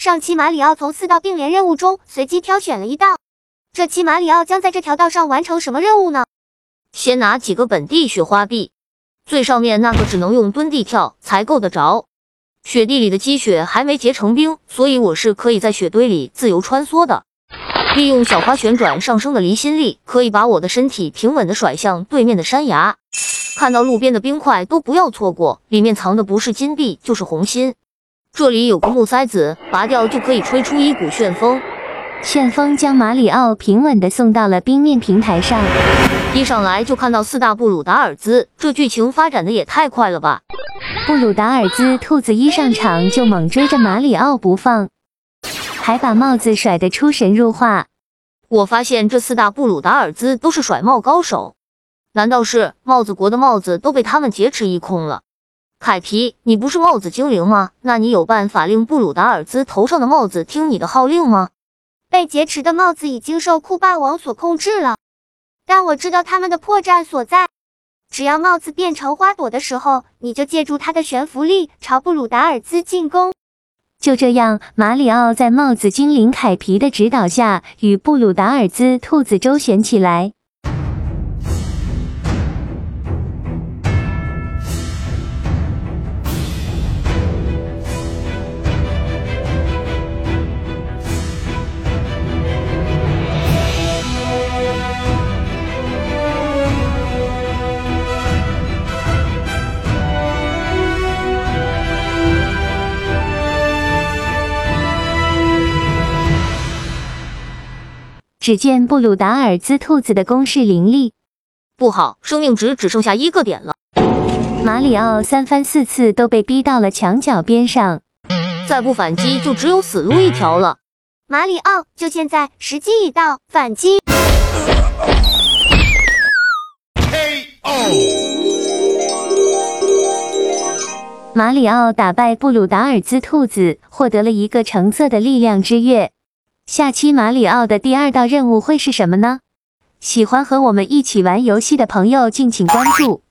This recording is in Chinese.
上期马里奥从四道并联任务中随机挑选了一道，这期马里奥将在这条道上完成什么任务呢？先拿几个本地雪花币，最上面那个只能用蹲地跳才够得着。雪地里的积雪还没结成冰，所以我是可以在雪堆里自由穿梭的。利用小花旋转上升的离心力，可以把我的身体平稳的甩向对面的山崖。看到路边的冰块都不要错过，里面藏的不是金币就是红心。这里有个木塞子，拔掉就可以吹出一股旋风。旋风将马里奥平稳的送到了冰面平台上。一上来就看到四大布鲁达尔兹，这剧情发展的也太快了吧！布鲁达尔兹兔子一上场就猛追着马里奥不放。还把帽子甩得出神入化。我发现这四大布鲁达尔兹都是甩帽高手，难道是帽子国的帽子都被他们劫持一空了？凯皮，你不是帽子精灵吗？那你有办法令布鲁达尔兹头上的帽子听你的号令吗？被劫持的帽子已经受酷霸王所控制了，但我知道他们的破绽所在。只要帽子变成花朵的时候，你就借助它的悬浮力朝布鲁达尔兹进攻。就这样，马里奥在帽子精灵凯皮的指导下，与布鲁达尔兹兔子周旋起来。只见布鲁达尔兹兔子的攻势凌厉，不好，生命值只剩下一个点了。马里奥三番四次都被逼到了墙角边上，再不反击就只有死路一条了。马里奥，就现在，时机已到，反击！KO！马里奥打败布鲁达尔兹兔子，获得了一个橙色的力量之月。下期马里奥的第二道任务会是什么呢？喜欢和我们一起玩游戏的朋友，敬请关注。